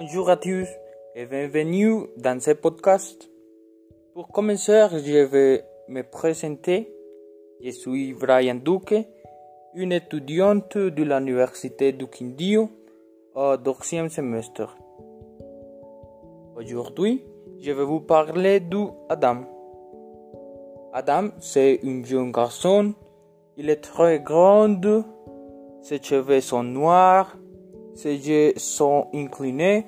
Bonjour à tous et bienvenue dans ce podcast. Pour commencer, je vais me présenter. Je suis Brian Duque, une étudiante de l'Université du Quindío au deuxième semestre. Aujourd'hui, je vais vous parler d'Adam. Adam, c'est un jeune garçon. Il est très grand. Ses cheveux sont noirs. Ses yeux sont inclinés.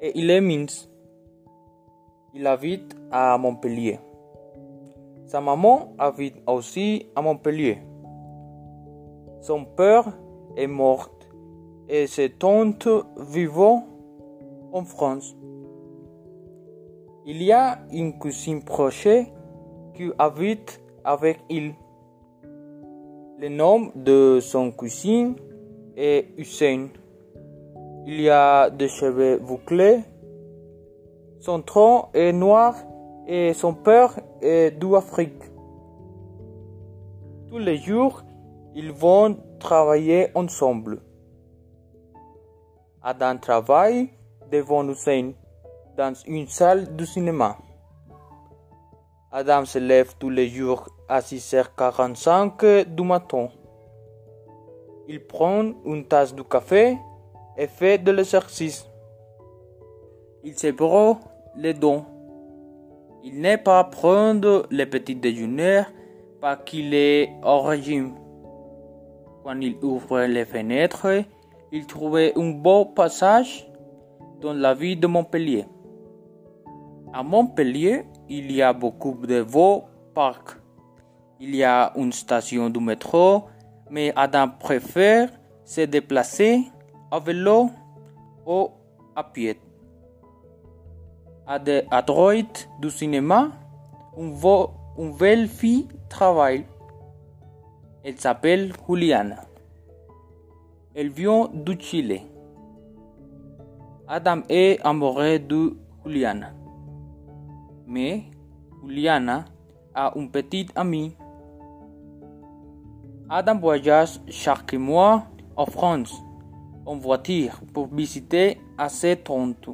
Et il est mince. Il habite à Montpellier. Sa maman habite aussi à Montpellier. Son père est mort et ses tantes vivent en France. Il y a une cousine proche qui habite avec il. Le nom de son cousin est Hussein. Il y a des cheveux bouclés. Son tronc est noir et son père est d'Afrique. Tous les jours, ils vont travailler ensemble. Adam travaille devant Hussein dans une salle de cinéma. Adam se lève tous les jours à 6h45 du matin. Il prend une tasse de café et fait de l'exercice. Il se brosse les dents. Il n'est pas prendre le petit déjeuner parce qu'il est au régime. Quand il ouvre les fenêtres, il trouve un beau passage dans la ville de Montpellier. À Montpellier, il y a beaucoup de beaux parcs. Il y a une station de métro, mais Adam préfère se déplacer à vélo ou à pied. À, de, à droite du cinéma, une, une belle fille travaille. Elle s'appelle Juliana. Elle vient du Chili. Adam est amoureux de Juliana. Mais Juliana a un petit ami. Adam voyage chaque mois en France en voiture pour visiter à ses tontes.